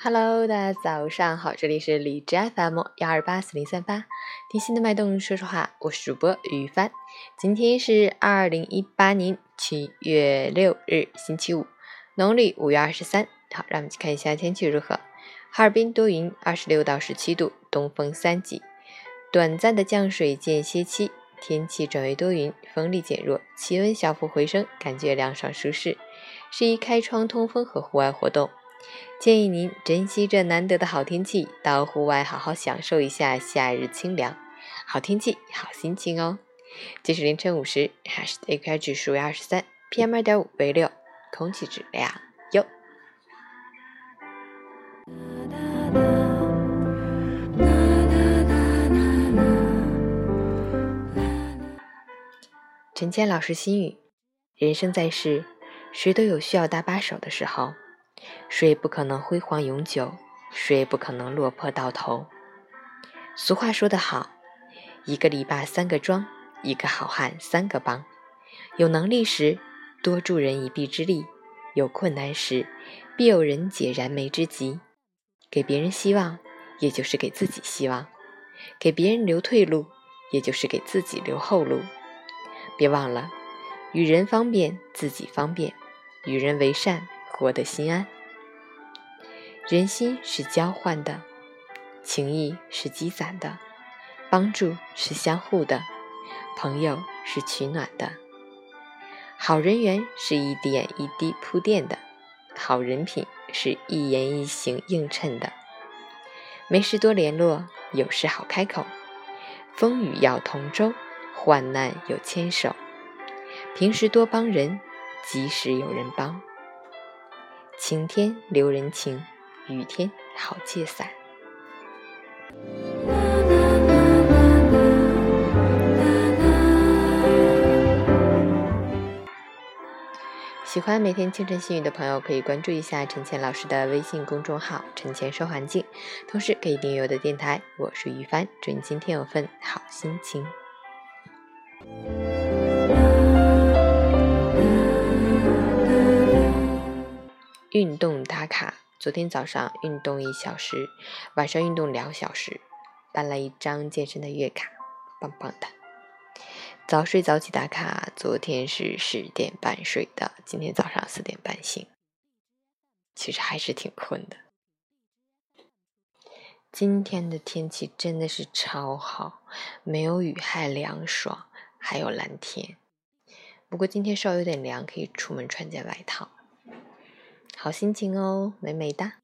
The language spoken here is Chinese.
Hello，大家早上好，这里是荔枝 FM 幺二八四零三八，听心的脉动说说话，我是主播于帆。今天是二零一八年七月六日，星期五，农历五月二十三。好，让我们去看一下天气如何。哈尔滨多云，二十六到十七度，东风三级，短暂的降水间歇期，天气转为多云，风力减弱，气温小幅回升，感觉凉爽舒适，适宜开窗通风和户外活动。建议您珍惜这难得的好天气，到户外好好享受一下夏日清凉。好天气，好心情哦。截止凌晨五时，哈市的 AQI 指数为二十三，PM 二点五为六，空气质量优。陈谦老师心语：人生在世，谁都有需要搭把手的时候。谁也不可能辉煌永久？谁也不可能落魄到头？俗话说得好，一个篱笆三个桩，一个好汉三个帮。有能力时，多助人一臂之力；有困难时，必有人解燃眉之急。给别人希望，也就是给自己希望；给别人留退路，也就是给自己留后路。别忘了，与人方便，自己方便；与人为善。活得心安，人心是交换的，情谊是积攒的，帮助是相互的，朋友是取暖的，好人缘是一点一滴铺垫的，好人品是一言一行映衬的。没事多联络，有事好开口，风雨要同舟，患难有牵手。平时多帮人，及时有人帮。晴天留人情，雨天好借伞。喜欢每天清晨心语的朋友，可以关注一下陈倩老师的微信公众号“陈倩说环境”，同时可以订阅我的电台。我是于帆，祝你今天有份好心情。运动打卡，昨天早上运动一小时，晚上运动两小时，办了一张健身的月卡，棒棒的。早睡早起打卡，昨天是十点半睡的，今天早上四点半醒，其实还是挺困的。今天的天气真的是超好，没有雨，还凉爽，还有蓝天。不过今天稍微有点凉，可以出门穿件外套。好心情哦，美美哒。